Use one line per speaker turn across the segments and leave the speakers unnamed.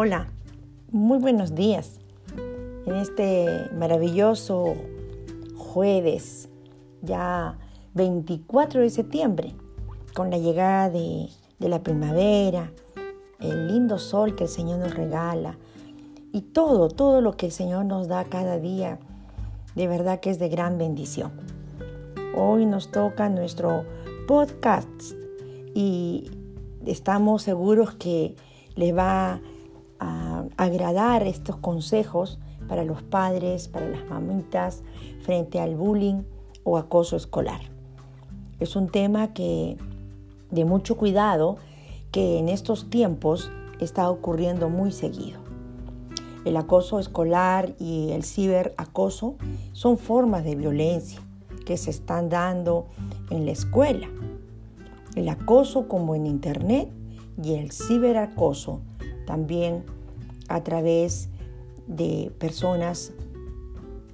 Hola, muy buenos días. En este maravilloso jueves, ya 24 de septiembre, con la llegada de, la primavera, el lindo sol que el Señor nos regala y todo, todo lo que el Señor nos da cada día, de verdad que es de gran bendición. Hoy nos toca nuestro podcast y estamos seguros que les va a agradar estos consejos para los padres, para las mamitas, frente al bullying o acoso escolar. Es un tema que de mucho cuidado que en estos tiempos está ocurriendo muy seguido. El acoso escolar y el ciberacoso son formas de violencia que se están dando en la escuela. El acoso como en Internet y el ciberacoso también a través de personas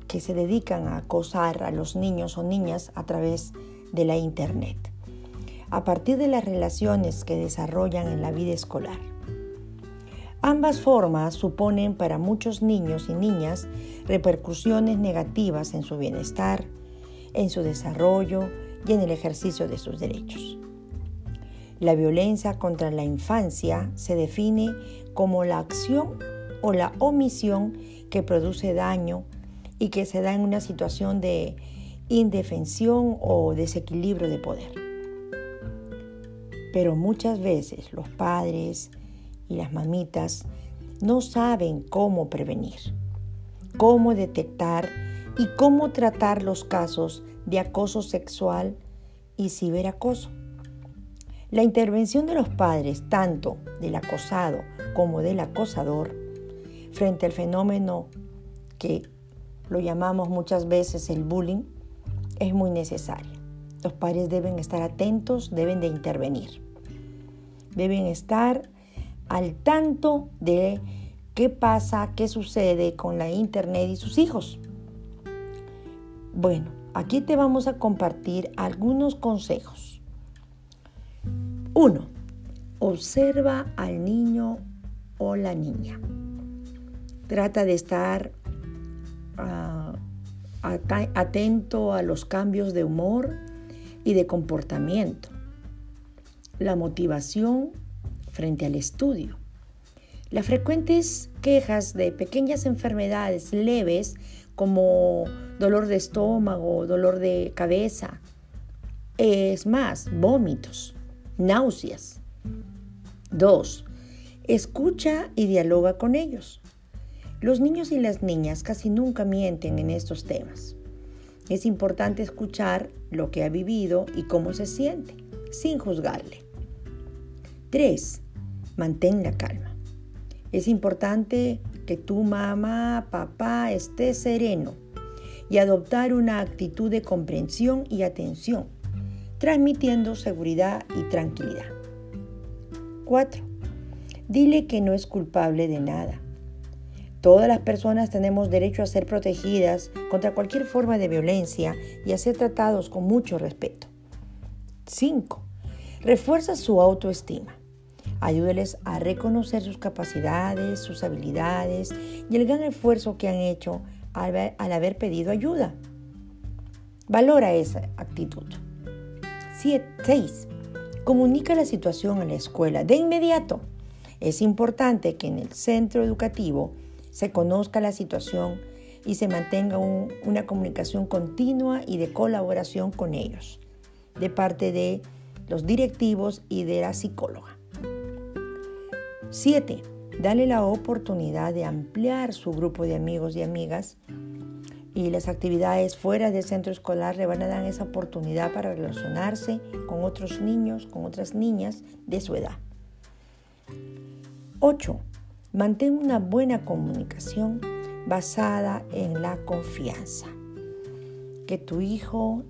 que se dedican a acosar a los niños o niñas a través de la Internet, a partir de las relaciones que desarrollan en la vida escolar. Ambas formas suponen para muchos niños y niñas repercusiones negativas en su bienestar, en su desarrollo y en el ejercicio de sus derechos. La violencia contra la infancia se define como la acción o la omisión que produce daño y que se da en una situación de indefensión o desequilibrio de poder. Pero muchas veces los padres y las mamitas no saben cómo prevenir, cómo detectar y cómo tratar los casos de acoso sexual y ciberacoso. La intervención de los padres, tanto del acosado como del acosador, frente al fenómeno que lo llamamos muchas veces el bullying, es muy necesaria. Los padres deben estar atentos, deben de intervenir. Deben estar al tanto de qué pasa, qué sucede con la internet y sus hijos. Bueno, aquí te vamos a compartir algunos consejos 1. Observa al niño o la niña. Trata de estar ah, atento a los cambios de humor y de comportamiento. La motivación frente al estudio. Las frecuentes quejas de pequeñas enfermedades leves como dolor de estómago, dolor de cabeza, es más, vómitos náuseas. 2. Escucha y dialoga con ellos. Los niños y las niñas casi nunca mienten en estos temas. Es importante escuchar lo que ha vivido y cómo se siente, sin juzgarle. 3. Mantén la calma. Es importante que tu mamá, papá esté sereno y adoptar una actitud de comprensión y atención transmitiendo seguridad y tranquilidad. 4. Dile que no es culpable de nada. Todas las personas tenemos derecho a ser protegidas contra cualquier forma de violencia y a ser tratados con mucho respeto. 5. Refuerza su autoestima. Ayúdeles a reconocer sus capacidades, sus habilidades y el gran esfuerzo que han hecho al, haber pedido ayuda. Valora esa actitud. 6. Comunica la situación en la escuela de inmediato. Es importante que en el centro educativo se conozca la situación y se mantenga una comunicación continua y de colaboración con ellos, de parte de los directivos y de la psicóloga. 7. Dale la oportunidad de ampliar su grupo de amigos y amigas y las actividades fuera del centro escolar le van a dar esa oportunidad para relacionarse con otros niños, con otras niñas de su edad. 8. Mantén una buena comunicación basada en la confianza. Que tu hijo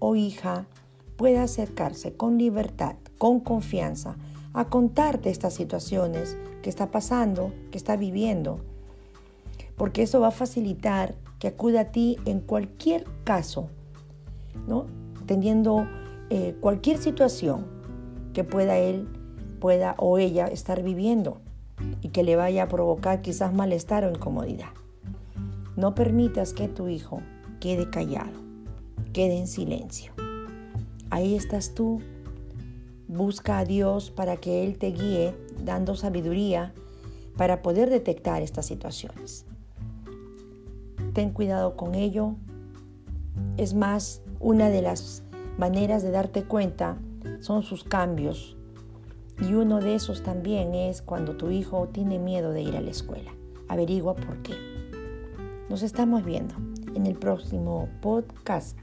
o hija pueda acercarse con libertad, con confianza, a contarte estas situaciones que está pasando, que está viviendo, porque eso va a facilitar que acuda a ti en cualquier caso, ¿no? teniendo eh, cualquier situación que pueda él pueda o ella estar viviendo. y que le vaya a provocar quizás malestar o incomodidad. No permitas que tu hijo quede callado, quede en silencio. Ahí estás tú. Busca a Dios para que Él te guíe, dando sabiduría para poder detectar estas situaciones. Ten cuidado con ello. Es más, una de las maneras de darte cuenta son sus cambios. Y uno de esos también es cuando tu hijo tiene miedo de ir a la escuela. Averigua por qué. Nos estamos viendo en el próximo podcast.